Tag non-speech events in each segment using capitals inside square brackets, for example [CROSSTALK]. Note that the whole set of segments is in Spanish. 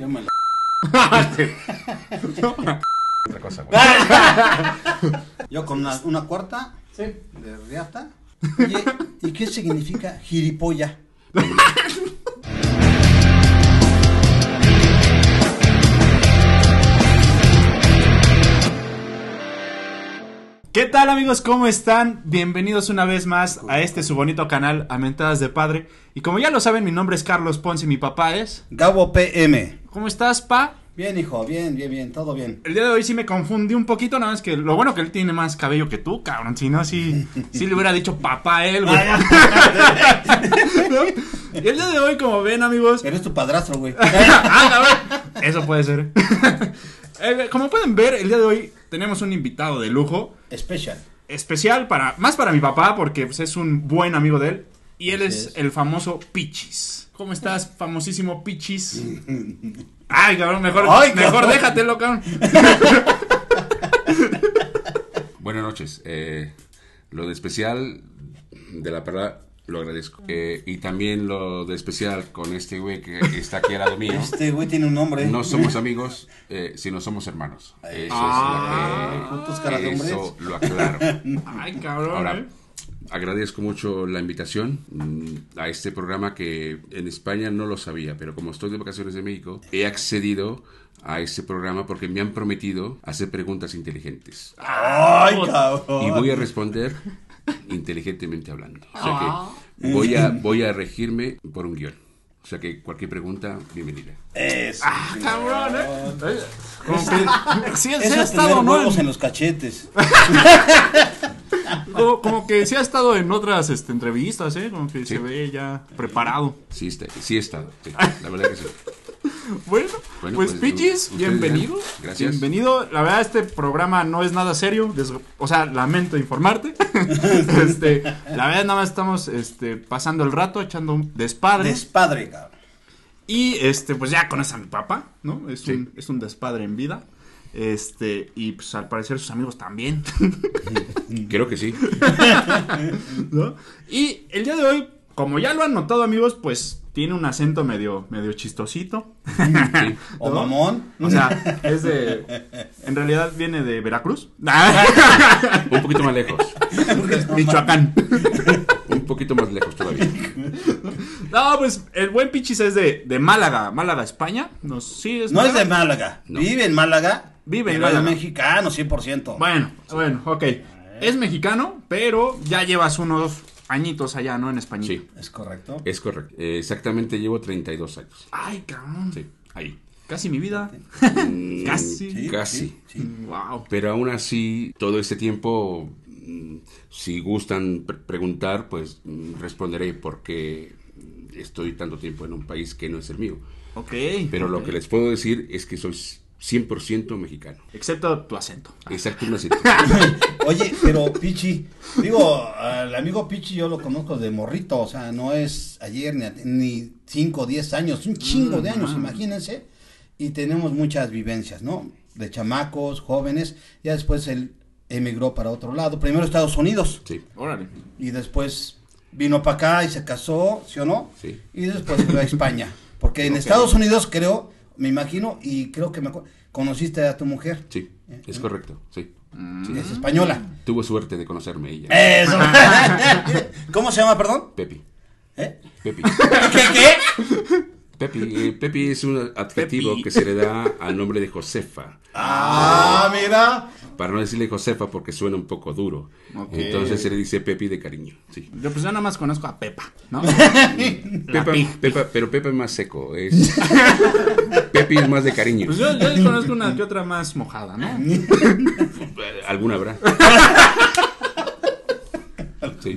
Yo me la... Otra cosa, güey. [LAUGHS] Yo con una, una cuarta Sí. de riata. Oye, ¿y qué significa giripolla? [LAUGHS] ¿Qué tal amigos? ¿Cómo están? Bienvenidos una vez más a este su bonito canal, Amentadas de Padre. Y como ya lo saben, mi nombre es Carlos Ponce y mi papá es... Gabo PM. ¿Cómo estás, pa? Bien, hijo, bien, bien, bien, todo bien. El día de hoy sí me confundí un poquito, nada más que lo bueno que él tiene más cabello que tú, cabrón. Si no, sí, [LAUGHS] sí le hubiera dicho papá a él, güey. [LAUGHS] ¿No? Y el día de hoy, como ven, amigos, Eres tu padrastro, güey. [LAUGHS] Ah, cabrón. Eso puede ser. Eh, como pueden ver, el día de hoy tenemos un invitado de lujo. Special. Especial para. Más para mi papá, porque pues, es un buen amigo de él. Y él es, es. el famoso Pichis. ¿Cómo estás, famosísimo Pichis? [LAUGHS] Ay, cabrón, mejor, Ay, mejor cabrón. déjatelo, cabrón. [LAUGHS] Buenas noches. Eh, lo de especial de la palabra lo agradezco. Eh, y también lo de especial con este güey que está aquí al lado mío. [LAUGHS] Este güey tiene un nombre. No somos amigos, eh, sino somos hermanos. Eso Ah, es lo juntos caras de que... Eso lo aclaro. [LAUGHS] Ay, cabrón. Ahora, eh. agradezco mucho la invitación mm, a este programa que en España no lo sabía, pero como estoy de vacaciones de México, he accedido a este programa porque me han prometido hacer preguntas inteligentes. Ay, cabrón. Y voy a responder inteligentemente hablando. O sea que voy a, voy a regirme por un guion. O sea que cualquier pregunta, bienvenida. Eso. Ah, cabrón, eh. Como que. Eso ha estado, ¿no? huevos En- en los cachetes. [LAUGHS] como, como que sí ha estado en otras este, entrevistas, ¿eh? Como que Sí. se ve ya preparado. Sí, está, sí he estado. sí, la verdad que sí. [LAUGHS] Bueno, Bueno, pues, pues, Pichis, bienvenido. dirán. Gracias. Bienvenido. La verdad, este programa no es nada serio. des- o sea, lamento informarte. [LAUGHS] [LAUGHS] este, la verdad, nada más estamos este, pasando el rato, echando un despadre. Despadre, cabrón. y este, pues ya conoces a mi papá, ¿no? Es, Sí. un, es un despadre en vida. Este, y pues al parecer sus amigos también. Creo que sí. ¿no? Y el día de hoy, como ya lo han notado, amigos, pues tiene un acento medio, medio chistosito. sí. [LAUGHS] O ¿No? mamón. O sea, es de. En realidad viene de Veracruz. [LAUGHS] Un poquito más lejos. Michoacán. Un poquito más lejos todavía. No, pues el buen Pichis es de, de Málaga. Málaga, España. No, sí, es No es de Málaga. Málaga. No. Vive en Málaga. Vive en pero es Málaga. mexicano, 100%. Bueno, bueno, ok. Es mexicano, pero ya llevas unos añitos allá, ¿no? En España. Sí, Es correcto. es correcto. Eh, exactamente llevo 32 años. Ay, cabrón. Sí, ahí. Casi mi vida. Mm, [LAUGHS] Casi. Sí, Casi. sí, sí. Wow. Pero aún así, todo este tiempo, mm, si gustan pre- preguntar, pues mm, responderé porque estoy tanto tiempo en un país que no es el mío. Ok. Pero lo que les puedo decir es que soy 100% mexicano. Excepto tu acento. Exacto, un acento. [LAUGHS] Oye, pero Pichi, digo, al amigo Pichi yo lo conozco de morrito, o sea, no es ayer ni, ni 5 o 10 años, un chingo de años, imagínense, y tenemos muchas vivencias, ¿no? De chamacos, jóvenes, ya después él emigró para otro lado, primero Estados Unidos, Sí, Órale. y después vino para acá y se casó, ¿sí o no? sí. Y después fue a España, porque [LAUGHS] en. Estados Unidos creo, me imagino, y creo que me conociste a tu mujer, Sí, es correcto, sí. Sí, es española. Tuvo suerte de conocerme ella. Eso. [LAUGHS] [LAUGHS] ¿Cómo se llama, perdón? Pepi. ¿Eh? Pepi. [LAUGHS] ¿Qué, qué? Pepi, eh, Pepi es un adjetivo Pepi. que se le da al nombre de Josefa. Ah, mira. Para no decirle Josefa porque suena un poco duro. Entonces se le dice Pepi de cariño. Sí. Yo pues yo nada más conozco a Pepa, ¿no? [LAUGHS] Pepa. Pepa- pero Pepa es más seco. Es... [LAUGHS] Pepi es más de cariño. Pues yo, yo conozco una que otra más mojada, ¿no? [LAUGHS] Alguna habrá. Sí.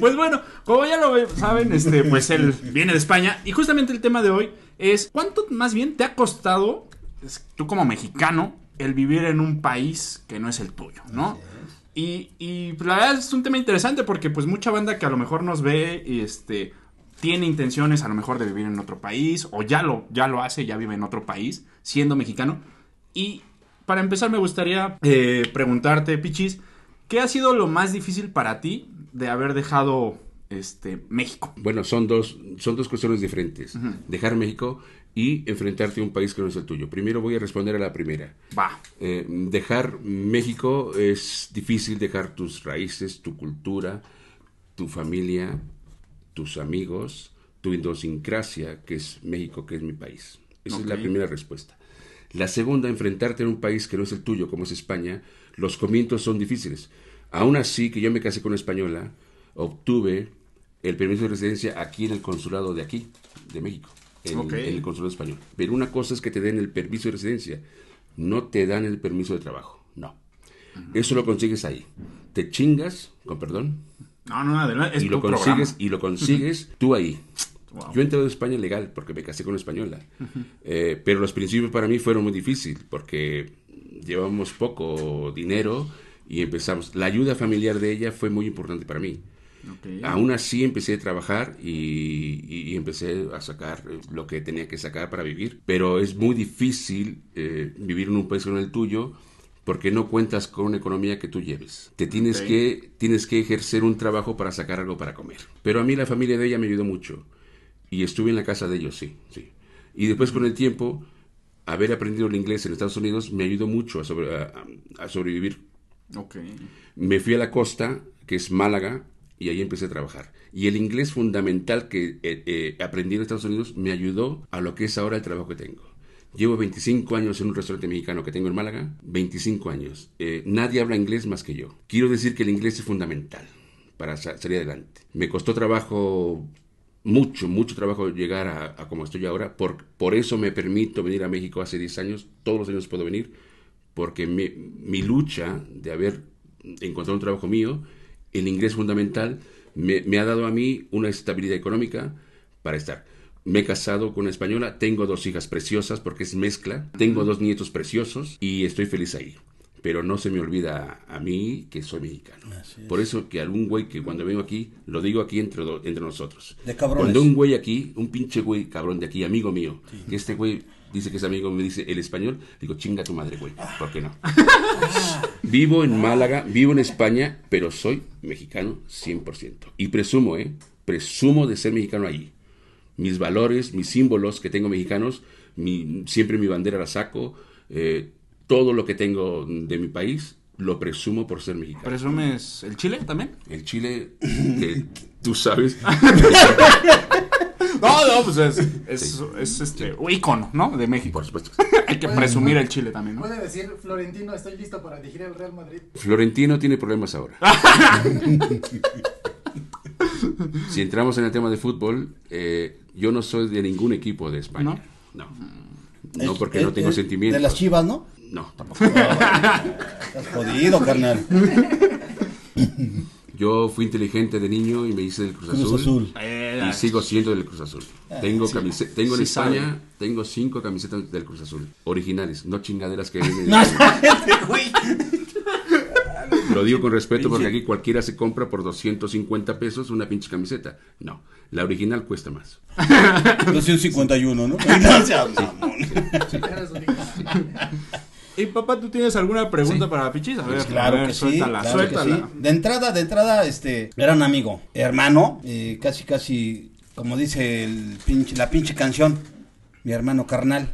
Pues bueno, como ya lo saben, este, pues él viene de España y justamente el tema de hoy es ¿cuánto más bien te ha costado, tú como mexicano, el vivir en un país que no es el tuyo, ¿no? Y, y pues, la verdad es un tema interesante porque pues mucha banda que a lo mejor nos ve y este tiene intenciones a lo mejor de vivir en otro país o ya lo, ya lo hace, ya vive en otro país siendo mexicano. Y para empezar me gustaría eh, preguntarte, Pichis, ¿qué ha sido lo más difícil para ti de haber dejado este México? Bueno, son dos, son dos cuestiones diferentes. Dejar México y enfrentarte a un país que no es el tuyo. Primero voy a responder a la primera. Va. Eh, dejar México es difícil, dejar tus raíces, tu cultura, tu familia, tus amigos, tu idiosincrasia, que es México, que es mi país. Esa es la primera respuesta. La segunda, enfrentarte a un país que no es el tuyo, como es España, los comienzos son difíciles. Aún así, que yo me casé con una española, obtuve el permiso de residencia aquí en el consulado de aquí, de México, en, el consulado español. Pero una cosa es que te den el permiso de residencia, no te dan el permiso de trabajo, no. Eso lo consigues ahí. Te chingas, con perdón, No, no, adelante. Es y lo consigues y lo consigues [LAUGHS] tú ahí. Wow. Yo entré de España legal porque me casé con una española, Eh, pero los principios para mí fueron muy difíciles porque llevamos poco dinero y empezamos. La ayuda familiar de ella fue muy importante para mí. Ok. Aún así empecé a trabajar y, empecé a sacar eh, lo que tenía que sacar para vivir. Pero es muy difícil eh, vivir en un país como el tuyo porque no cuentas con una economía que tú lleves. Te tienes, que, tienes que ejercer un trabajo para sacar algo para comer. Pero a mí la familia de ella me ayudó mucho. Y estuve en la casa de ellos, sí, sí. Y después con el tiempo, haber aprendido el inglés en Estados Unidos me ayudó mucho a, sobre- a- sobrevivir Ok. me fui a la costa, que es Málaga, y ahí empecé a trabajar. Y el inglés fundamental que eh, eh, aprendí en Estados Unidos me ayudó a lo que es ahora el trabajo que tengo. Llevo 25 años en un restaurante mexicano que tengo en Málaga, 25 años. Eh, nadie habla inglés más que yo. Quiero decir que el inglés es fundamental para sa- salir adelante. Me costó trabajo, mucho, mucho trabajo llegar a, a como estoy ahora. Por, por eso me permito venir a México hace 10 años. Todos los años puedo venir porque mi, mi lucha de haber encontrado un trabajo mío, el inglés fundamental, me, me ha dado a mí una estabilidad económica para estar. Me he casado con una española, tengo dos hijas preciosas porque es mezcla, tengo dos nietos preciosos y estoy feliz ahí. Pero no se me olvida a mí que soy mexicano. Por eso que algún güey que cuando vengo aquí, lo digo aquí entre, entre nosotros. De cabrones. Cuando un güey aquí, un pinche güey cabrón de aquí, amigo mío, que este güey dice que es amigo, me dice el español, digo, chinga tu madre, güey. ¿Por qué no? [LAUGHS] vivo en Málaga, vivo en España, pero soy mexicano 100%. Y presumo, ¿eh? Presumo de ser mexicano allí. Mis valores, mis símbolos que tengo mexicanos, mi- siempre mi bandera la saco, eh, todo lo que tengo de mi país, lo presumo por ser mexicano. ¿Presumes el chile también? El Chile, que tú sabes, [LAUGHS] No, no, [LAUGHS] pues es, es, es este, un ícono, ¿no? De México. por supuesto. [LAUGHS] Hay que presumir el [LAUGHS] chile también, ¿no? Puede decir, Florentino, estoy listo para dirigir el Real Madrid. Florentino tiene problemas ahora. si entramos en el tema de fútbol, eh, yo no soy de ningún equipo de España. No. No, Es- porque es- no tengo es sentimientos. De las chivas, ¿no? No, tampoco. Estás jodido, carnal. Yo fui inteligente de niño y me hice del Cruz, Cruz Azul. Azul. Eh, Y sigo siendo del Cruz Azul. Tengo, camise- tengo en sí España, sabe. tengo cinco camisetas del Cruz Azul. Originales, no chingaderas que vienen. No, [LAUGHS] güey. Lo digo con respeto porque aquí cualquiera se compra por 250 pesos una pinche camiseta. No, la original cuesta más. [LAUGHS] 251, [LAUGHS] ¿no? No seas Y papá, ¿tú tienes alguna pregunta para Pichis? A ver, Pues claro a ver, que sí, suéltala, claro que suéltala. sí. De entrada, de entrada, este, era un amigo, hermano, eh, casi, casi, como dice el pinche, la pinche canción, mi hermano carnal,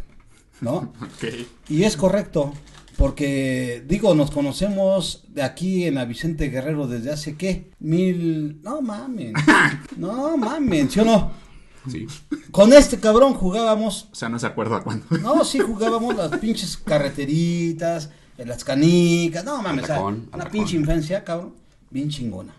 ¿no? [LAUGHS] Ok. Y es correcto, porque, digo, nos conocemos de aquí en la Vicente Guerrero desde hace, ¿qué? Mil, no mamen, [LAUGHS] no mamen, ¿sí o no? ¿Sí? Con este cabrón jugábamos O sea, no se acuerda cuándo. no, sí jugábamos las pinches carreteritas, en las canicas, no mames, o sea, Atacón, una pinche infancia, cabrón, bien chingona.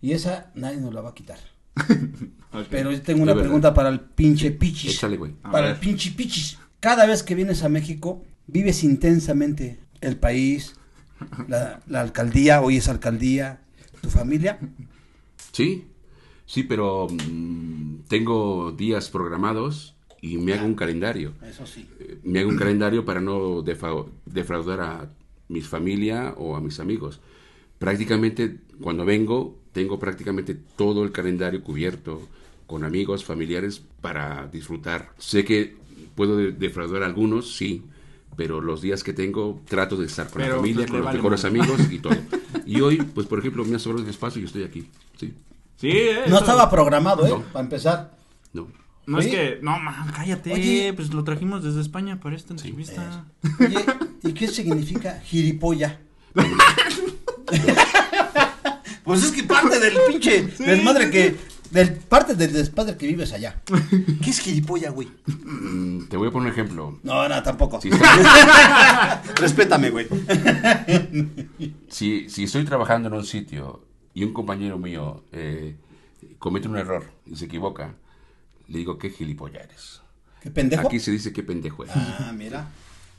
Y esa nadie nos la va a quitar. [LAUGHS] Pero yo tengo una verdad. pregunta para el pinche pichis. Échale, güey. Para ver. el pinche pichis. Cada vez que vienes a México, vives intensamente el país, la, la alcaldía, hoy es alcaldía, tu familia. Sí, sí, pero mm, tengo días programados y me hago un calendario. Eso sí. Eh, Me hago un calendario para no defraudar a mi familia o a mis amigos. Prácticamente, cuando vengo, tengo prácticamente todo el calendario cubierto con amigos, familiares, para disfrutar. Sé que puedo de- defraudar a algunos, sí, pero los días que tengo trato de estar con Pero, la familia, con los mejores madre. amigos y todo. [LAUGHS] Y hoy, pues por ejemplo, me ha sobrado el espacio y estoy aquí. Sí, Sí, eh, No eso- estaba programado, ¿eh? No. Para empezar. no. No es Oye. que, no, man, cállate, Oye. pues lo trajimos desde España para esta entrevista. [LAUGHS] Oye, ¿y qué significa giripolla? [LAUGHS] pues es que parte del pinche desmadre que. Del, parte del desmadre que vives allá. [LAUGHS] ¿Qué es gilipolla, güey? Mm, Te voy a poner un ejemplo. No, no, tampoco. Si, Respétame, güey. si, si estoy trabajando en un sitio y un compañero mío eh, comete un error y se equivoca, le digo, ¿qué gilipollas eres? ¿Qué pendejo? Aquí se dice qué pendejo eres. Ah, mira.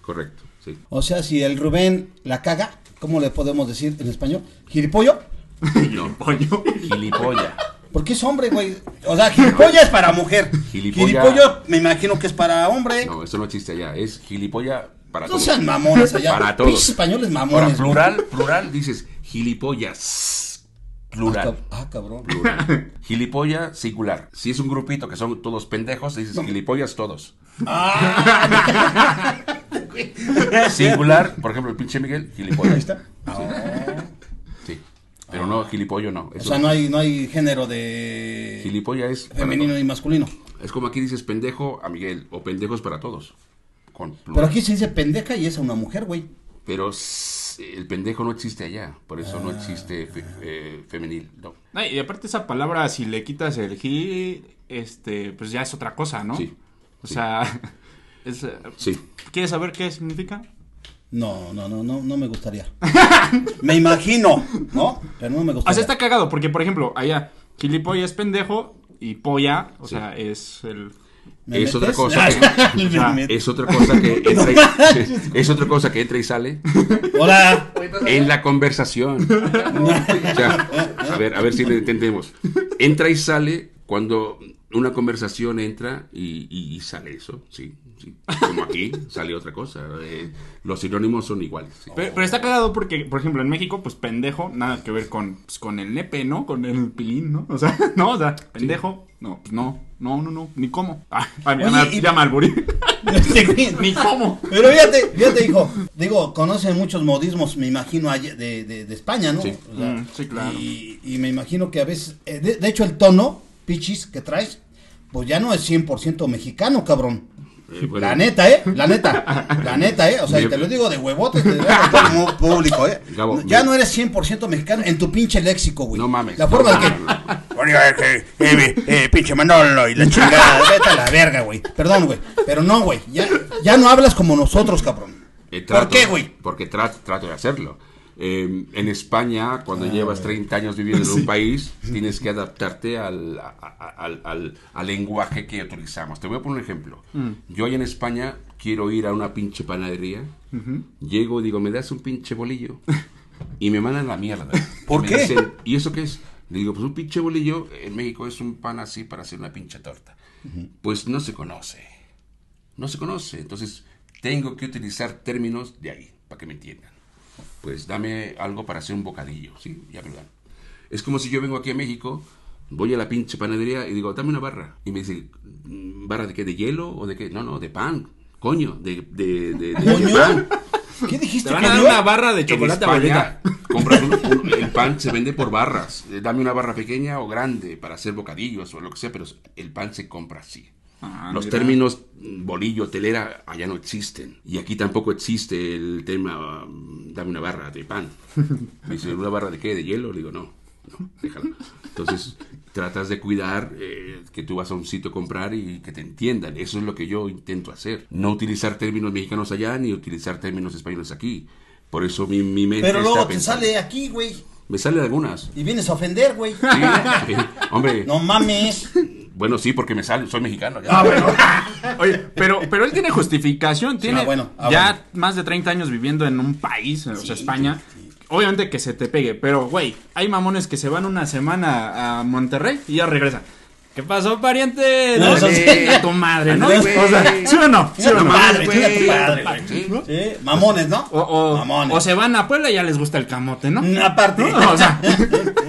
Correcto, sí. O sea, si el Rubén la caga, ¿cómo le podemos decir en español? ¿Gilipollo? [LAUGHS] No, Pollo. gilipollas. Porque es hombre, güey. O sea, gilipollas es para mujer. Gilipollas. Gilipollo me imagino que es para hombre. No, eso no existe allá. Es gilipollas para No todos. sean mamones allá. Para todos. Pinches españoles Ahora, mamones. güey. plural, plural, dices gilipollas. Ah, Plural. cab- Ah, cabrón. plural. Gilipollas singular. Si es un grupito que son todos pendejos, dices gilipollas todos. Ah, [LAUGHS] Singular, por ejemplo, el pinche Miguel, gilipollas. ahí está. Sí. Pero no, gilipollo no. O sea, no hay, no hay género de Gilipollas es femenino y masculino. Es como aquí dices pendejo a Miguel o pendejos para todos. Con plural. Pero aquí se dice pendeja y es a una mujer, güey. Pero el pendejo no existe allá. Por eso Ah, no existe fe- eh, femenil. No. Ay, y aparte esa palabra, si le quitas el gi, este, pues ya es otra cosa, ¿no? Sí, O sí. sea, [LAUGHS] es, Sí. ¿quieres saber qué significa? No, no, no, no, no me gustaría. [LAUGHS] me imagino, ¿no? Pero no me O gustaría. sea, está cagado, porque por ejemplo, allá, gilipollas es pendejo y polla, o Sí. sea, es el... ¿Me [LAUGHS] es otra cosa que- o sea. Es otra cosa que entra y, [LAUGHS] es otra cosa que entra y sale [LAUGHS] Hola. en la conversación. O sea, a ver, a ver si lo entendemos. Entra y sale cuando una conversación entra y, y- y sale eso, sí, sí. Como aquí sale otra cosa. Eh, los sinónimos son iguales. sí. Pero, pero está cagado porque, por ejemplo, en México, pues pendejo, nada que ver con, pues, con el nepe, ¿no? Con el pilín, ¿no? O sea, no, o sea, pendejo, no, pues no, no, no, no, ni cómo. [LAUGHS] Ah, Oye, llama, y- llama al [LAUGHS] [LAUGHS] ni cómo. Pero fíjate, fíjate, hijo. Digo, conocen muchos modismos, me imagino, de, de, de España, ¿no? Sí. O sea, Mm, sí, claro. Y, y me imagino que a veces, eh, de, de hecho, el tono, pichis, que traes, pues ya no es 100% mexicano, cabrón. Eh, bueno, La neta, ¿eh? La neta. La neta, ¿eh? O sea, Me- te lo digo de huevotes, de verdad, como [LAUGHS] público, ¿eh? Gabo, ya me- no eres 100% mexicano en tu pinche léxico, güey. No mames. La forma No, de que... Oiga, que, eh, eh, pinche Manolo y la [LAUGHS] chingada, vete a la verga, güey. Perdón, güey. Pero no, güey. Ya, ya no hablas como nosotros, cabrón. Eh, ¿Por trato- qué, güey? Porque trato, trato de hacerlo. Eh, en España, cuando llevas 30 años viviendo en un [LAUGHS] país, tienes que adaptarte al, a- a- al, lenguaje que utilizamos. Te voy a poner un ejemplo. Yo allá en España quiero ir a una pinche panadería. Llego y digo, ¿me das un pinche bolillo? [LAUGHS] Y me mandan la mierda. ¿Por me qué? dicen, ¿y eso qué es? Le digo, pues un pinche bolillo en México es un pan así para hacer una pinche torta. Pues no se conoce no se conoce. Entonces, tengo que utilizar términos de ahí, para que me entiendan. Pues dame algo para hacer un bocadillo, ¿sí? Ya me lo dan. Es como si yo vengo aquí a México, voy a la pinche panadería y digo, dame una barra. Y me dice, "Mm, ¿barra de qué? ¿De hielo o de qué? No, no, de pan. Coño, de, de, de. ¿Qué dijiste, Te van a dar una barra de chocolate España, compras un- un- el pan se vende por barras. Eh, Dame una barra pequeña o grande para hacer bocadillos o lo que sea, pero el pan se compra así. Ah, Los mira. términos bolillo, telera, allá no existen. Y aquí tampoco existe el tema, mm, dame una barra de pan. Me [LAUGHS] dice, ¿una barra de qué? ¿De hielo? Le digo, no, no, déjala. Entonces, tratas de cuidar eh, que tú vas a un sitio a comprar y que te entiendan. Eso es lo que yo intento hacer. No utilizar términos mexicanos allá ni utilizar términos españoles aquí. Por eso mi, mi mente Pero está luego te pensando. sale aquí, güey. Me salen algunas. Y vienes a ofender, güey. Sí, sí. Hombre, No mames. Bueno, sí, porque me sale, soy mexicano. ya. Ah, bueno. [LAUGHS] Oye, pero, pero él tiene justificación, tiene ah, bueno, ah, ya bueno. más de 30 años viviendo en un país, o sea, España. Obviamente que se te pegue, pero güey, hay mamones que se van una semana a Monterrey y ya regresan. ¿Qué pasó, pariente? No, No, sí. tu madre, ¿no? O sea. ¿sí o no? ¿Sí o no? madre, madre. Sí. Sí, mamones, ¿no? O, o- Mamones. o se van a Puebla y ya les gusta el camote, ¿no? Aparte. ¿No? O sea. [LAUGHS]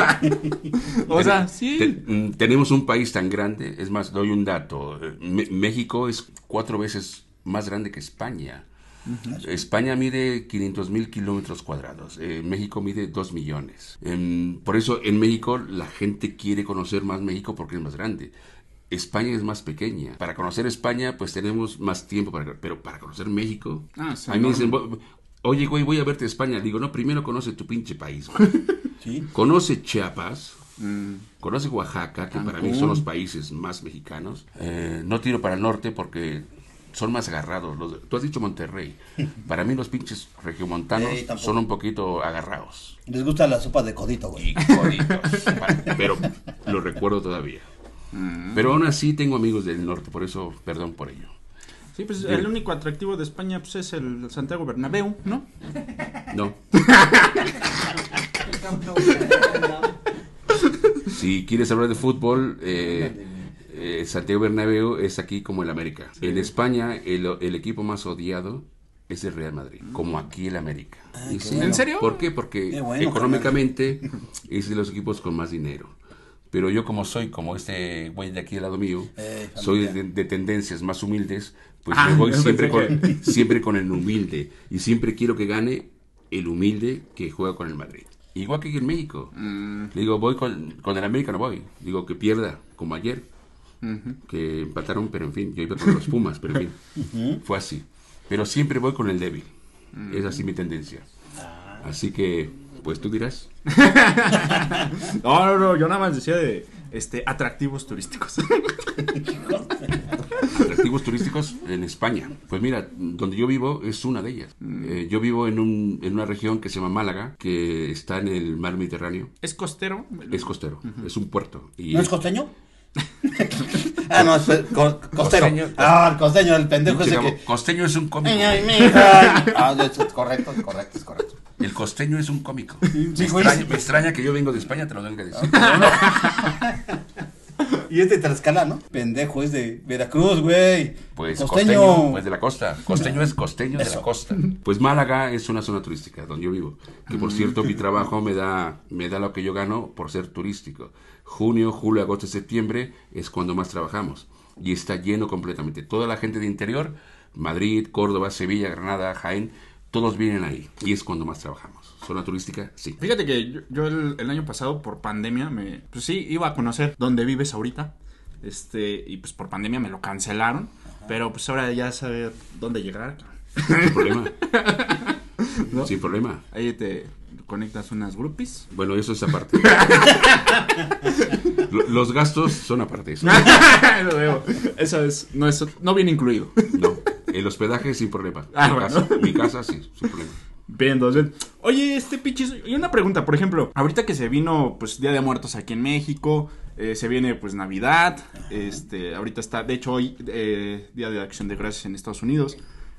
[LAUGHS] o sea, sí. mm, tenemos un país tan grande, es más, doy un dato. eh, México es cuatro veces más grande que España. España mide 500 mil kilómetros cuadrados, eh, México mide 2 millones. Em, por eso en México la gente quiere conocer más México porque es más grande. España es más pequeña. Para conocer España, pues tenemos más tiempo, para, pero para conocer México... Ah, a mí me dicen, enorme. "Vo- oye, güey, voy a verte a España. Digo, no, primero conoce tu pinche país. güey. [LAUGHS] Sí. conoce Chiapas, Mm, conoce Oaxaca, que para mí son los países más mexicanos. Eh, no tiro para el norte porque son más agarrados. Los- tú has dicho Monterrey. [LAUGHS] Para mí los pinches regiomontanos son un poquito agarrados. Les gusta la sopa de codito, güey. Y jodidos. [LAUGHS] pero lo recuerdo todavía. Pero aún así tengo amigos del norte, por eso perdón por ello. Sí, pues el único atractivo de España pues, es el Santiago Bernabéu, ¿no? No. [LAUGHS] Si quieres hablar de fútbol, eh, eh, Santiago Bernabéu es aquí como el América. En España, el, el equipo más odiado es el Real Madrid, como aquí el América. Sí, bueno. ¿En serio? ¿Por qué? Porque Qué bueno, económicamente es de los equipos con más dinero. Pero yo como soy, como este güey de aquí al lado mío, Eh, soy de, de tendencias más humildes, pues Ah, me voy siempre con, [LAUGHS] siempre con el humilde. Y siempre quiero que gane el humilde que juega con el Madrid. Igual que aquí en México. Mm, Le Digo, voy con, con el América, no voy. Digo, que pierda, como ayer, ujú. que empataron, pero en fin, yo iba con los Pumas, pero en fin, fue así. Pero siempre voy con el débil. Es así mi tendencia. Así que, pues tú dirás. [LAUGHS] No, no, no, yo nada más decía de este atractivos turísticos. Atractivos turísticos en España. Pues mira, donde yo vivo es una de ellas. Eh, yo vivo en, un, en una región que se llama Málaga, que está en el mar Mediterráneo. ¿Es costero? Es costero, es un puerto. Y ¿No es costeño? [LAUGHS] ah, no, es co- costero. Costeño. Ah, el costeño, el pendejo ese que... Costeño es un cómico. Ay, ay, mija. [LAUGHS] Ah, es correcto, es correcto, es correcto. El costeño es un cómico. [LAUGHS] Sí, me, extraña, me extraña que yo vengo de España, te lo tengo que decir. [LAUGHS] [LAUGHS] Y es de Tlaxcala, ¿no? Pendejo, es de Veracruz, güey. Pues costeño. costeño, pues de la costa. Costeño es costeño de la Eso. costa. Pues Málaga es una zona turística donde yo vivo. Que por cierto, mi trabajo me da, me da lo que yo gano por ser turístico. Junio, julio, agosto, septiembre es cuando más trabajamos. Y está lleno completamente. Toda la gente de interior, Madrid, Córdoba, Sevilla, Granada, Jaén, todos vienen ahí. Y es cuando más trabajamos. Zona turística, sí. Fíjate que yo, yo el, el año pasado por pandemia me pues sí iba a conocer dónde vives ahorita. Este, y pues por pandemia me lo cancelaron, pero pues ahora ya saber dónde llegar. Sin problema. [LAUGHS] ¿No? Sin problema. Ahí te conectas unas groupies. Bueno, eso es aparte. [LAUGHS] Lo- Los gastos son aparte. Eso. [LAUGHS] Lo veo. Eso es no es no viene incluido. No, el hospedaje sin problema. Ah, mi, bueno. casa, mi casa sí, sin problema. Bien, entonces, oye, este pichis, y una pregunta, por ejemplo, ahorita que se vino, pues, Día de Muertos aquí en México, eh, se viene, pues, Navidad, este, ahorita está, de hecho, hoy, eh, Día de Acción de Gracias en Estados Unidos,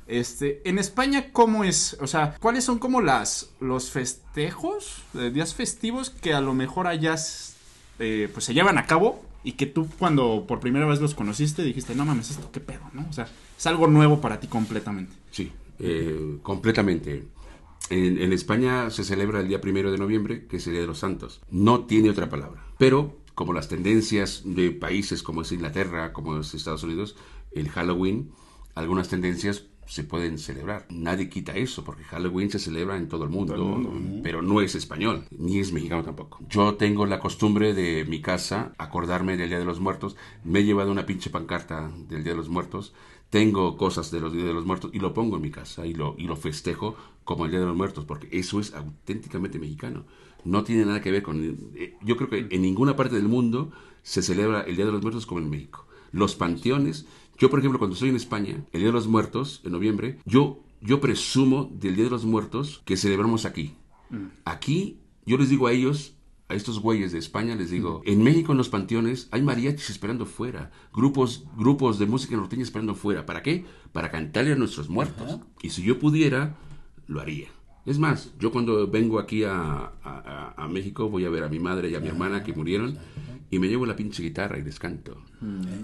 este, en España, ¿cómo es? O sea, ¿cuáles son como las, los festejos, eh, días festivos que a lo mejor allá, eh, pues, se llevan a cabo y que tú cuando por primera vez los conociste dijiste, no mames, esto qué pedo, ¿no? O sea, es algo nuevo para ti completamente. Sí, eh, completamente. En, en España se celebra el día primero de noviembre, que es el Día de los Santos. No tiene otra palabra. Pero, como las tendencias de países como es Inglaterra, como es Estados Unidos, el Halloween, algunas tendencias se pueden celebrar. Nadie quita eso, porque Halloween se celebra en todo el mundo, pero no es español, ni es mexicano tampoco. Yo tengo la costumbre de mi casa acordarme del Día de los Muertos. Me he llevado una pinche pancarta del Día de los Muertos. Tengo cosas de los Días de los Muertos y lo pongo en mi casa y lo, y lo festejo como el Día de los Muertos, porque eso es auténticamente mexicano. No tiene nada que ver con... eh, Yo creo que en ninguna parte del mundo se celebra el Día de los Muertos como en México. Los panteones... Yo, por ejemplo, cuando estoy en España, el Día de los Muertos, en noviembre, yo, yo presumo del Día de los Muertos que celebramos aquí. Aquí, yo les digo a ellos, a estos güeyes de España, les digo, en México en los panteones hay mariachis esperando fuera, grupos, grupos de música norteña esperando fuera. ¿Para qué? Para cantarle a nuestros muertos. Y si yo pudiera, lo haría. Es más, yo cuando vengo aquí a, a- a- a México voy a ver a mi madre y a mi hermana que murieron y me llevo la pinche guitarra y les canto.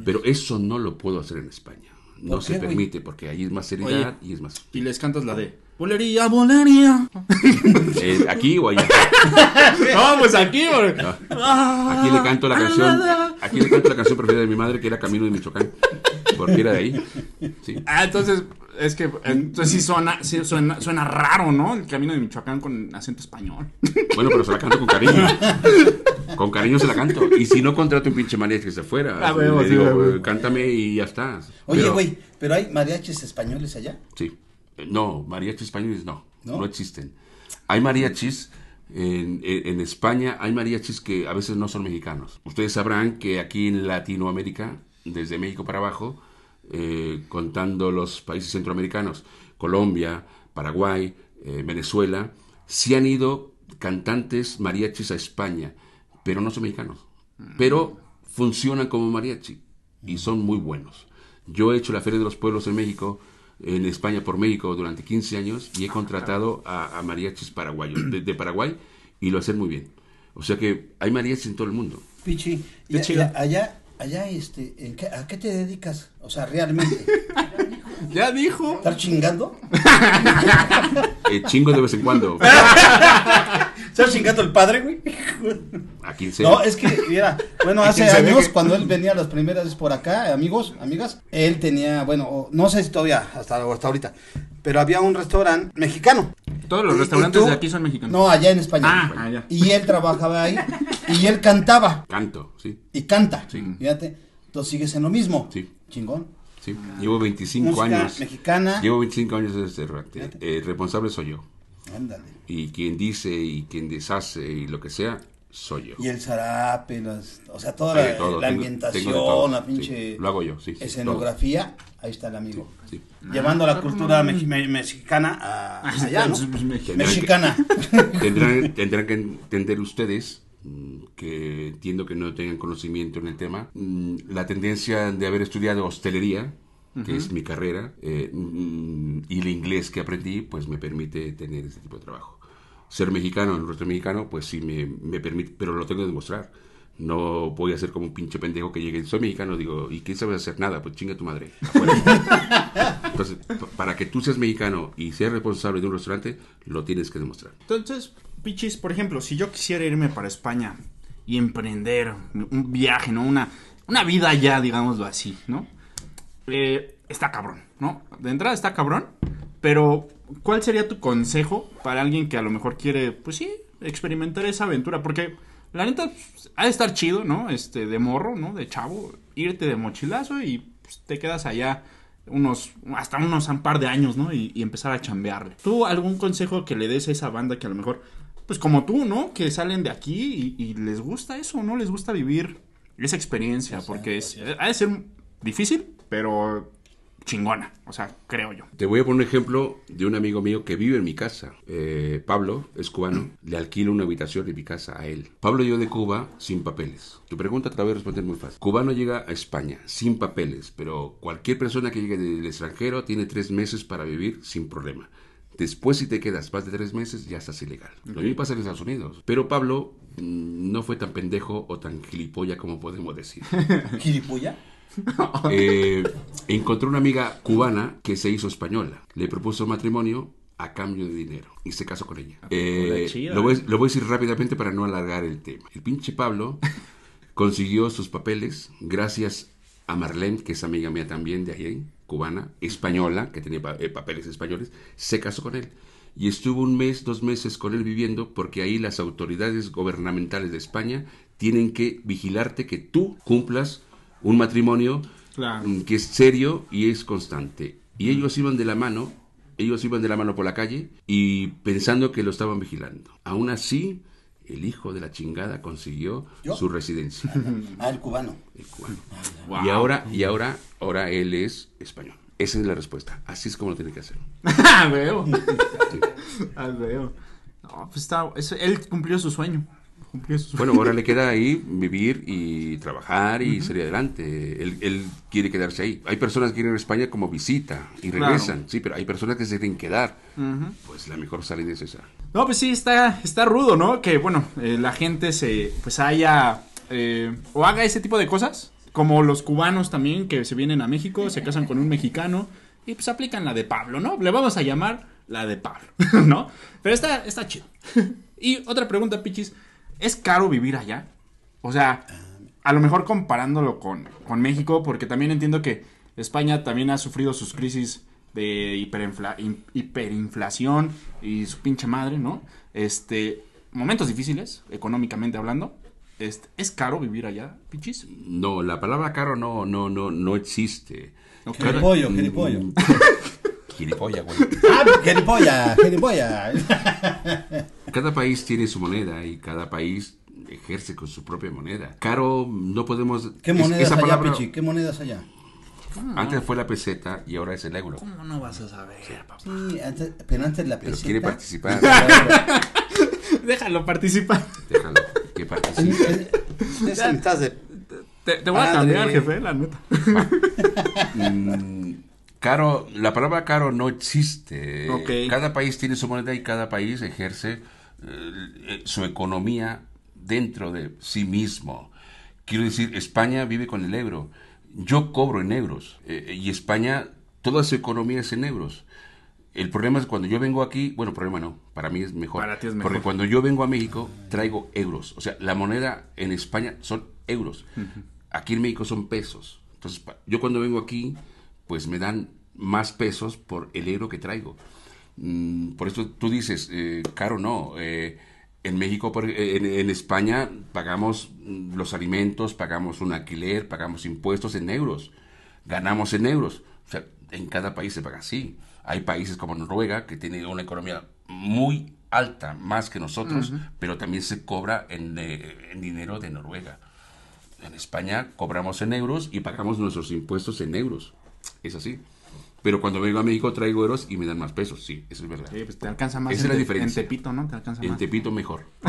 Pero eso no lo puedo hacer en España. No ¿Por se qué, güey? permite porque ahí es más seriedad y es más... Y les cantas la de Bolería, bolería. [LAUGHS] Eh, aquí o allá. [LAUGHS] No, pues aquí, güey. Aquí le canto la canción. Aquí le canto la canción preferida de mi madre, que era Camino de Michoacán. Porque era de ahí. Sí. Ah, entonces, es que, entonces sí suena, sí suena, suena raro, ¿no? El camino de Michoacán con acento español. Bueno, pero se la canto con cariño. Con cariño se la canto. Y si no contrato un pinche mariachi que se fuera, Ah, huevo, le sí, digo, huevo. cántame y ya está. Oye, güey, pero hay mariachis españoles allá. Sí. No, mariachis españoles no, ¿No? no, existen. Hay mariachis, en, en- en España hay mariachis que a veces no son mexicanos. Ustedes sabrán que aquí en Latinoamérica, desde México para abajo, eh, contando los países centroamericanos, Colombia, Paraguay, eh, Venezuela, sí han ido cantantes mariachis a España, pero no son mexicanos. Pero funcionan como mariachi y son muy buenos. Yo he hecho la Feria de los Pueblos en México, en España por México durante 15 años y he contratado a, a mariachis paraguayos de, de Paraguay y lo hacen muy bien. O sea que hay mariachis en todo el mundo. Pichi, allá, allá, este, ¿en qué- ¿a qué te dedicas? O sea, realmente, [LAUGHS] Ya dijo. ¿estar chingando? [LAUGHS] Eh, chingo de vez en cuando. ¿Estar chingando el padre, güey? A 15. No, es que, mira, bueno, hace años, que- cuando él venía las primeras veces por acá, amigos, amigas, él tenía, bueno, o- no sé si todavía, hasta, hasta ahorita, pero había un restaurante mexicano. Todos los restaurantes de aquí son mexicanos. No, allá en España. Ah, allá. Y él trabajaba ahí, y él cantaba, Canto, sí. y canta, Sí. fíjate, entonces sigues en lo mismo. Sí. Chingón. sí. Llevo 25 Música años. mexicana. Llevo 25 años en este. El responsable soy yo. Ándale. Y quien dice y quien deshace y lo que sea, soy yo. Y el zarape, las, o sea, toda la, de todo, la tengo- ambientación, tengo de todo, la sí. pinche Lo hago yo, sí, sí, escenografía, ahí está el amigo. Sí. Llevando la cultura mex- me- mexicana a allá, [LAUGHS] ¿no? Pues. Mexicana. [LAUGHS] Tendrán, [LAUGHS] tendrán que entender ustedes mm, que entiendo que no tengan conocimiento en el tema, mm, la tendencia de haber estudiado hostelería, que es mi carrera, eh, mm, y el inglés que aprendí, pues me permite tener este tipo de trabajo. Ser mexicano, el rostro mexicano, pues sí me, me permite, pero lo tengo que demostrar. No voy a ser como un pinche pendejo que llegue, soy mexicano, digo, ¿y qué sabes hacer? Nada, pues chinga tu madre. Entonces, pa- para que tú seas mexicano y seas responsable de un restaurante, lo tienes que demostrar. Entonces, Pichis, por ejemplo, si yo quisiera irme para España y emprender un viaje, ¿no? Una, una vida ya, digámoslo así, ¿no? Eh, está cabrón, ¿no? De entrada está cabrón, pero ¿cuál sería tu consejo para alguien que a lo mejor quiere, pues sí, experimentar esa aventura? Porque la neta pues, ha de estar chido, ¿no? Este, de morro, ¿no? De chavo, irte de mochilazo y pues, te quedas allá unos, hasta unos un par de años, ¿no? Y, y empezar a chambearle. ¿Tú algún consejo que le des a esa banda que a lo mejor, pues como tú, ¿no? Que salen de aquí y, y les gusta eso, ¿no? Les gusta vivir esa experiencia, porque es, ha de ser difícil, pero chingona, o sea, creo yo. Te voy a poner un ejemplo de un amigo mío que vive en mi casa. Eh, Pablo, es cubano, le alquilo una habitación en mi casa a él. Pablo llegó de Cuba sin papeles. Tu pregunta te la voy a responder muy fácil. Cubano llega a España sin papeles, pero cualquier persona que llegue del extranjero tiene tres meses para vivir sin problema. Después, si te quedas más de tres meses, ya estás ilegal. Lo mismo pasa en Estados Unidos. Pero Pablo mm, no fue tan pendejo o tan gilipolla como podemos decir. [LAUGHS] ¿Gilipuya? [LAUGHS] Eh, encontró una amiga cubana que se hizo española. Le propuso matrimonio a cambio de dinero y se casó con ella. Eh, Joder, chida, lo, voy, eh. lo voy a decir rápidamente para no alargar el tema. El pinche Pablo [LAUGHS] consiguió sus papeles gracias a Marlene, que es amiga mía también de ahí, cubana, española, que tenía pa- eh, papeles españoles, se casó con él. Y estuvo un mes, dos meses con él viviendo porque ahí las autoridades gubernamentales de España tienen que vigilarte que tú cumplas un matrimonio Claro. mm, que es serio y es constante. Y ellos iban de la mano, ellos iban de la mano por la calle y pensando que lo estaban vigilando. Aún así, el hijo de la chingada consiguió ¿Yo? su residencia. [LAUGHS] Ah, el cubano. el cubano. Wow. Y ahora, y ahora, ahora él es español. Esa es la respuesta. Así es como lo tiene que hacer. Ah, veo. Ah, veo. No, pues está, eso- él cumplió su sueño. Sueño. Bueno, ahora le queda ahí vivir y trabajar y salir adelante. Él, él quiere quedarse ahí. Hay personas que quieren ir a España como visita y Claro. regresan. Sí, pero hay personas que se quieren quedar. Pues la mejor salida es esa. No, pues sí, está, está rudo, ¿no? Que, bueno, eh, la gente se, pues haya, eh, o haga ese tipo de cosas, como los cubanos también, que se vienen a México, se casan con un mexicano, y pues aplican la de Pablo, ¿no? Le vamos a llamar la de Pablo, [LAUGHS] ¿no? Pero está, está chido. [LAUGHS] y otra pregunta, Pichis, ¿es caro vivir allá? O sea, a lo mejor comparándolo con, con México, porque también entiendo que España también ha sufrido sus crisis de hiperinfla- in- hiperinflación y su pinche madre, ¿no? Este, momentos difíciles, económicamente hablando. Este, ¿Es caro vivir allá, pichis? No, la palabra caro no, no, no, no existe. Ok. Jeripollo, jeripollo. Mm, Gilipollas, güey. Ah, jeripolla, jeripolla. [LAUGHS] Cada país tiene su moneda y cada país ejerce con su propia moneda. Caro, no podemos... ¿Qué es- monedas esa allá, palabra- Pichi? ¿Qué monedas allá? Antes fue la peseta y ahora es el euro. ¿Cómo no vas a saber, papá? Sí, antes, pero antes la Pero peseta. quiere participar. [LAUGHS] Déjalo participar. Déjalo, que participe. Te, te voy a Padre. cambiar, jefe, la neta. [LAUGHS] Mm, Caro, la palabra caro no existe. Ok. Cada país tiene su moneda y cada país ejerce eh, eh, su economía dentro de sí mismo. Quiero decir, España vive con el euro. Yo cobro en euros eh, y España, toda su economía es en euros. El problema es cuando yo vengo aquí, bueno, problema no, para mí es mejor. Para ti es mejor. Porque cuando yo vengo a México, traigo euros. O sea, la moneda en España son euros. Aquí en México son pesos. Entonces, yo cuando vengo aquí, pues me dan más pesos por el euro que traigo. Mm, por eso tú dices, eh, caro no. eh, en México, eh, en, en España, pagamos mm, los alimentos, pagamos un alquiler, pagamos impuestos en euros. Ganamos en euros. O sea, en cada país se paga así. Hay países como Noruega que tienen una economía muy alta, más que nosotros, pero también se cobra en, eh, en dinero de Noruega. En España cobramos en euros y pagamos nuestros impuestos en euros. Es así. Pero cuando vengo a México traigo euros y me dan más pesos. Sí, eso es verdad. Sí, pues te alcanza más Esa es en, la diferencia. en Tepito, ¿no? Te alcanza En. Tepito mejor. [LAUGHS]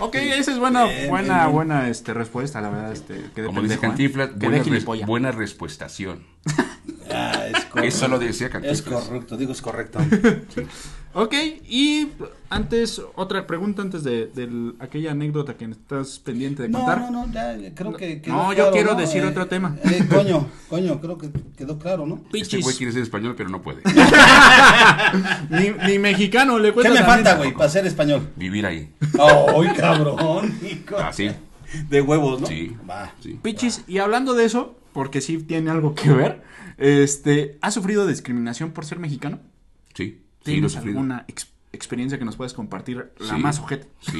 Ok, esa es buena, Bien, buena, bien, buena este, respuesta, la verdad. Este, quedé Como dice ¿eh? Cantinflas, Quedé buena, res- buena respuestación. [LAUGHS] Ah, es. Eso lo decía Es Cantinflas. correcto, digo es correcto. [LAUGHS] Ok, y antes, otra pregunta antes de, de aquella anécdota que estás pendiente de No, contar. no, no, ya creo que quedó No, yo quiero ¿no? decir Eh, otro tema. eh, [LAUGHS] coño, coño, creo que quedó claro, ¿no? Este Pichis. güey quiere ser español, pero no puede. ni, ni mexicano le ¿Qué cuesta me también. falta, güey, para ser español? Vivir ahí. ¡Ay, cabrón! Así. De huevos, ¿no? Sí. Va. Sí. Pichis, y hablando de eso, porque sí tiene algo que ver, este, ¿has sufrido discriminación por ser mexicano? Sí. Sí, lo he ¿Tienes alguna ex- experiencia que nos puedas compartir? La Sí, más ojete. Sí.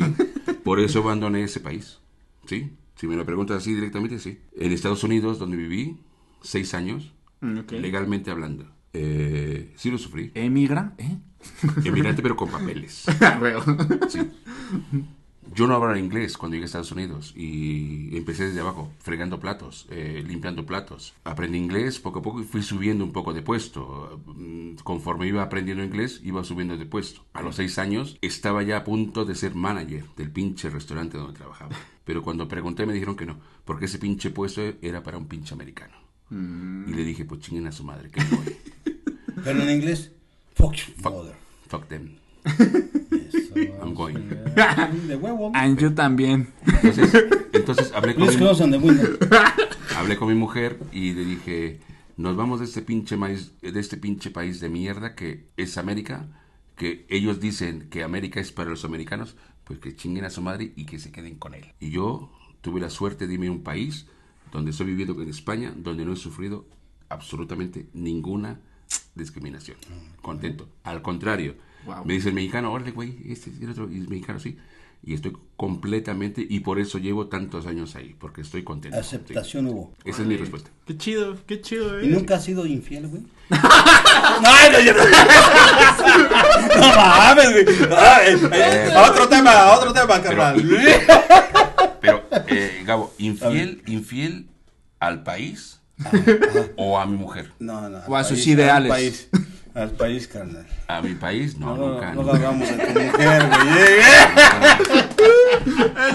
Por eso abandoné ese país. Sí. Si me lo preguntas así directamente, sí. En Estados Unidos, donde viví seis años, Mm, legalmente hablando. Eh, sí lo sufrí. ¿Emigra? ¿Eh? Emigrante, pero con papeles. [LAUGHS] Huevo. Sí. Yo no hablaba inglés cuando llegué a Estados Unidos y empecé desde abajo, fregando platos, eh, limpiando platos. Aprendí inglés poco a poco y fui subiendo un poco de puesto. Mm, Conforme iba aprendiendo inglés, iba subiendo de puesto. A los seis años estaba ya a punto de ser manager del pinche restaurante donde trabajaba. Pero cuando pregunté me dijeron que no, porque ese pinche puesto era para un pinche americano. Y le dije, pues chinguen a su madre, que me voy. [LAUGHS] Pero en inglés, fuck you, mother. Fuck them. [LAUGHS] I'm going. [LAUGHS] De huevo. And you también. Entonces, entonces hablé con Please mi- close on the window. [LAUGHS] Hablé con mi mujer y le dije, nos vamos de este pinche maíz, de este pinche país de mierda que es América, que ellos dicen que América es para los americanos, pues que chinguen a su madre y que se queden con él. Y yo tuve la suerte de irme a un país donde estoy viviendo en España, donde no he sufrido absolutamente ninguna discriminación. Contento. Al contrario, Wow. me dice el mexicano, órale, güey, este es el otro, y es mexicano, sí. Y estoy completamente, y por eso llevo tantos años ahí, porque estoy contento. sí. Aceptación hubo. Esa es mi respuesta. Qué chido, qué chido, ¿Y eh. nunca has sido infiel, güey? [LAUGHS] ¡Ay, no, yo no! ¡No mames, güey! Ay, ay, Otro tema, otro tema, carnal. [LAUGHS] Pero, eh, Gabo, infiel, infiel al país o a mi mujer. No, no. O a sus país, ideales. Al país, al país, carnal. A mi país, no, No, nunca. no, nunca. hagamos de tu mujer, güey. [LAUGHS]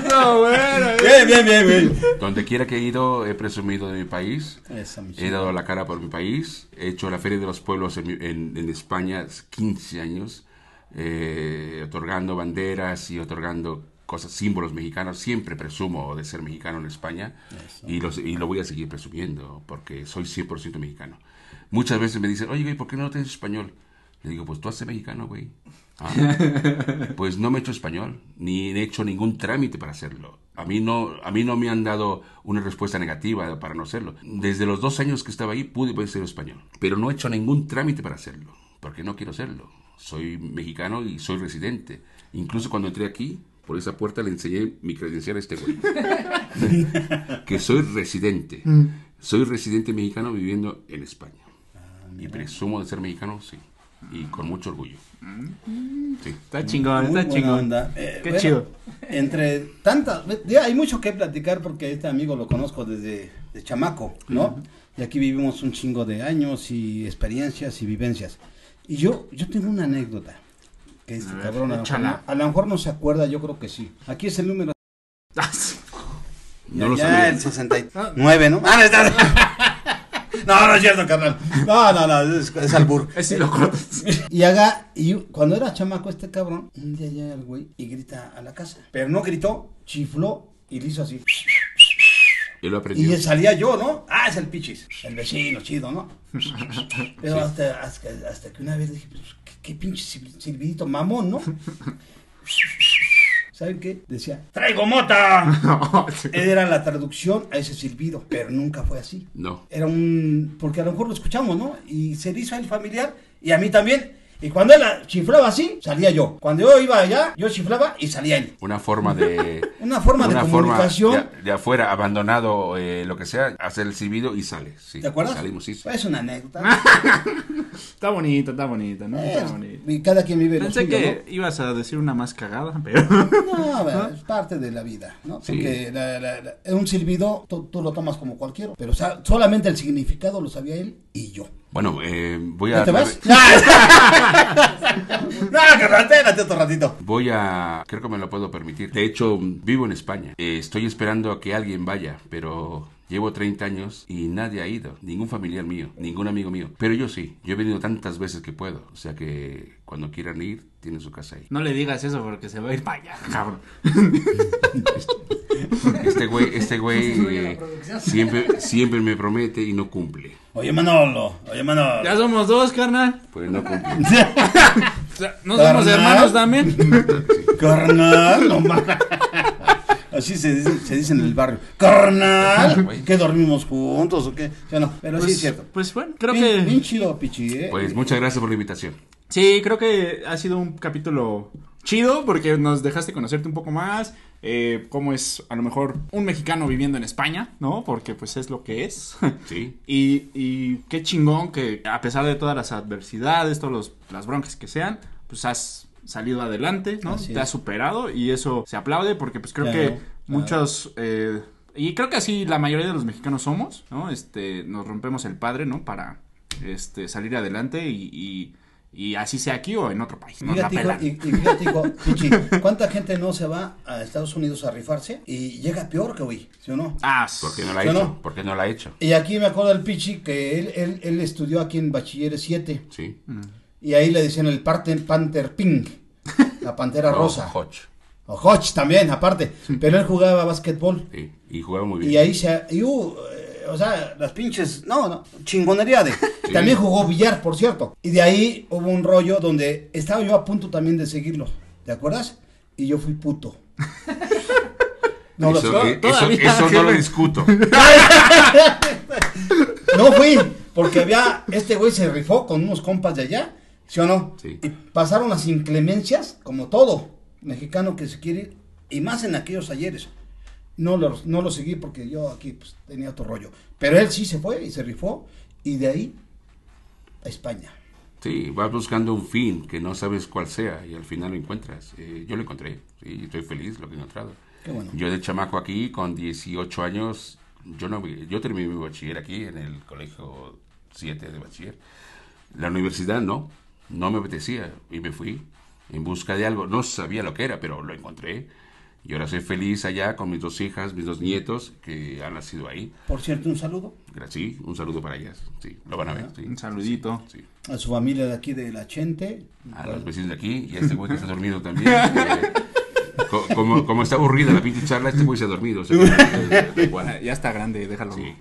Eso, bueno. Bien, bien, bien, bien. Donde quiera que he ido, he presumido de mi país. Esa mi He dado la cara por mi país. He hecho la Feria de los Pueblos en, en- en España 15 años, eh, otorgando banderas y otorgando cosas, símbolos mexicanos. Siempre presumo de ser mexicano en España y, los- y lo voy a seguir presumiendo porque soy 100% mexicano. Muchas veces me dicen, oye, güey, ¿por qué no tienes español? Le digo, pues tú haces mexicano, güey. "Ah, [LAUGHS] pues no me he hecho español, ni he hecho ningún trámite para hacerlo. A mí no, a mí no me han dado una respuesta negativa para no hacerlo. Desde los dos años que estaba ahí pude poder ser español, pero no he hecho ningún trámite para hacerlo, porque no quiero serlo. Soy mexicano y soy residente. Incluso cuando entré aquí, por esa puerta le enseñé mi credencial a este güey. [LAUGHS] que soy residente. Soy residente mexicano viviendo en España. Y presumo de ser mexicano, sí. Y con mucho orgullo. Sí. Está chingón, Muy está buena chingón. onda. Eh, Qué bueno, chido. Entre tantas, ya hay mucho que platicar porque este amigo lo conozco desde de chamaco, ¿no? Y aquí vivimos un chingo de años y experiencias y vivencias. Y yo, yo tengo una anécdota. Que este A ver, cabrón a lo, mejor, no- a lo mejor no se acuerda, yo creo que sí. Aquí es el número. [LAUGHS] Ah, sí. No lo ya sabía. el 69, ¿no? Ah, no, está- [LAUGHS] no, no es cierto, carnal. No, no, no, es, es albur. [LAUGHS] Ese sí lo cortas. Y haga, y cuando era chamaco este cabrón, un día llega el güey y grita a la casa. Pero no gritó, chifló y le hizo así. Yo lo aprendí. Y salía yo, ¿no? Ah, es el pichis. El vecino, chido, ¿no? [LAUGHS] Pero hasta, hasta, hasta que una vez dije, pues, ¿qué, qué pinche sil- silbidito mamón, ¿no? ¿Saben qué? Decía, ¡traigo mota! No, [LAUGHS] sí. Era la traducción a ese silbido, pero nunca fue así. No. Era un. Porque a lo mejor lo escuchamos, ¿no? Y se le hizo a él familiar y a mí también. Y cuando él la- chiflaba así, salía yo. Cuando yo iba allá, yo chiflaba y salía él. Una forma de. [LAUGHS] Una forma de comunicación. de, de afuera, abandonado, eh, lo que sea, hacer el silbido y sale. Sí. ¿Te acuerdas? Salimos, sí. sí. Es una anécdota. [LAUGHS] Está bonito, está bonito, ¿no? Está Es- bonito. y cada quien vive lo Pensé suyo, que ibas a decir una más cagada, [LAUGHS] pero. ¿no? No, a ver, es parte de la vida, ¿no? Sí. Porque la- la- la- un silbido tú, tú lo tomas como cualquiera, pero o sea, solamente el significado lo sabía él y yo. Bueno, eh, voy ¿Ya a. te vas? no, espérate [LAUGHS] otro ratito. Voy a, creo que me lo puedo permitir. De hecho, vivo en España. Eh, estoy esperando a que alguien vaya, pero llevo 30 años y nadie ha ido. Ningún familiar mío, ningún amigo mío. Pero yo sí, yo he venido tantas veces que puedo. O sea que cuando quieran ir, tienen su casa ahí. No le digas eso porque se va a ir para allá, [LAUGHS] cabrón. Este güey, este güey [LAUGHS] eh, siempre, siempre me promete y no cumple. Oye, Manolo, oye, Manolo. Ya somos dos, carnal. Pues no cumple. [LAUGHS] O sea, ¿No somos Carnal. hermanos también? Carnal, no mames. Así se dice, se dice en el barrio. Carnal, ¿qué dormimos juntos o qué? O no, pero sí Pues, es cierto. pues bueno, creo bien, que. bien chido, Pichi, ¿eh? Pues muchas gracias por la invitación. Sí, creo que ha sido un capítulo chido porque nos dejaste conocerte un poco más. Eh, cómo es a lo mejor un mexicano viviendo en España, ¿no? Porque pues es lo que es. Sí. [LAUGHS] Y, y qué chingón que a pesar de todas las adversidades, todas los- las broncas que sean, pues has salido adelante, ¿no? Así Te has superado y eso se aplaude porque pues creo Claro, que claro. muchos... eh, y creo que así la mayoría de los mexicanos somos, ¿no? Este, nos rompemos el padre, ¿no? Para este, salir adelante y, y, y así sea aquí o en otro país. Nos la Fíjate, pelan. y, y fíjate, hijo, [LAUGHS] Pichi, ¿cuánta gente no se va a Estados Unidos a rifarse y llega peor que hoy, ¿sí o no? Ah, ¿Por qué no la ha ¿Sí o hecho? no? ¿Por qué no la ha hecho? Y aquí me acuerdo del Pichi que él, él, él estudió aquí en Bachilleres 7 Sí. Y ahí le decían el parte- Panther Pink, la pantera [LAUGHS] rosa. Hodge. O Hodge también, aparte. Pero él jugaba básquetbol. Sí. Y jugaba muy bien. Y ahí se. y, uh, eh, o sea, las pinches. No, no. Chingonería de. [LAUGHS] También jugó billar, por cierto. Y de ahí hubo un rollo donde estaba yo a punto también de seguirlo. ¿Te acuerdas? Y yo fui puto. [LAUGHS] No, lo- eso, eh, eso, todavía, eso no lo discuto. no fui. Porque había. Este güey se rifó con unos compas de allá. ¿Sí o no? Sí. Y pasaron las inclemencias, como todo mexicano que se quiere ir. Y más en aquellos ayeres. No lo, no lo seguí porque yo aquí pues, tenía otro rollo. Pero él sí se fue y se rifó. Y de ahí a España. Sí, vas buscando un fin que no sabes cuál sea y al final lo encuentras. Eh, yo lo encontré, sí, estoy feliz lo que he encontrado. Qué bueno. Yo de chamaco aquí, con 18 años, yo no yo terminé mi bachiller aquí en el colegio 7 de bachiller. La universidad no, no me apetecía y me fui en busca de algo. No sabía lo que era, pero lo encontré. Y ahora soy feliz allá con mis dos hijas, mis dos nietos que han nacido ahí. Por cierto, un saludo Gracias, sí, un saludo para ellas. Sí, lo van a ver. sí. Un saludito. Sí. a su familia de aquí de La Chente. a los vecinos de aquí y a este güey que está dormido también. eh, co- como, como está aburrida la pinche charla, este güey se ha dormido. o sea, [LAUGHS] Ya está grande, déjalo. Sí.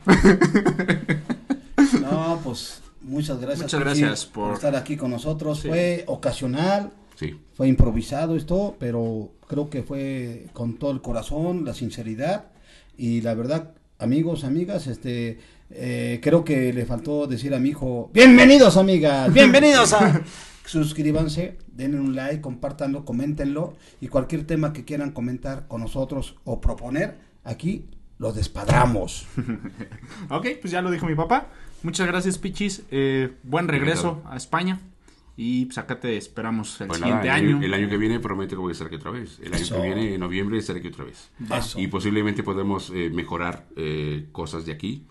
No, pues muchas gracias. Muchas por- estar aquí con nosotros. Sí. Fue ocasional. Sí. Fue improvisado esto, pero creo que fue con todo el corazón, la sinceridad y la verdad, amigos, amigas, este, eh, creo que le faltó decir a mi hijo, bienvenidos amigas, [LAUGHS] bienvenidos a... suscríbanse, denle un like, compártanlo, coméntenlo y cualquier tema que quieran comentar con nosotros o proponer, aquí lo despadramos. [LAUGHS] Ok, pues ya lo dijo mi papá. Muchas gracias, Pichis. Eh, buen regreso a España. Y pues acá te esperamos el Pues siguiente nada, el, año. el año que viene prometo que voy a estar aquí otra vez. El año Eso. que viene, en noviembre, estaré aquí otra vez. Eso. Y posiblemente podemos eh, mejorar eh, cosas de aquí.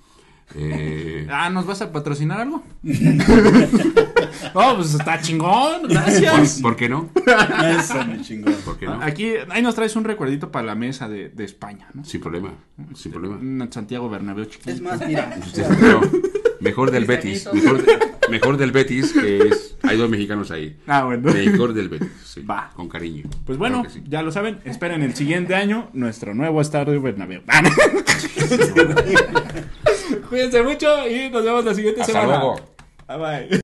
Eh, [LAUGHS] Ah, ¿nos vas a patrocinar algo? [LAUGHS] no, pues está chingón. Gracias. ¿por, por qué no? Eso, mi chingón. ¿Por qué no? Aquí, ahí nos traes un recuerdito para la mesa de, de España, ¿no? Sin problema, sin problema. Un Santiago Bernabéu chiquito. Es más, mira, No, mejor del Betis. Mejor, mejor del Betis, que es. Hay dos mexicanos ahí. Ah, bueno. Mejor del Betis, sí, Va. con cariño. Pues bueno, Claro que sí. ya lo saben, esperen el siguiente año nuestro nuevo Estadio Bernabéu. Ah. [LAUGHS] Cuídense mucho y nos vemos la siguiente Hasta semana. luego. Bye bye.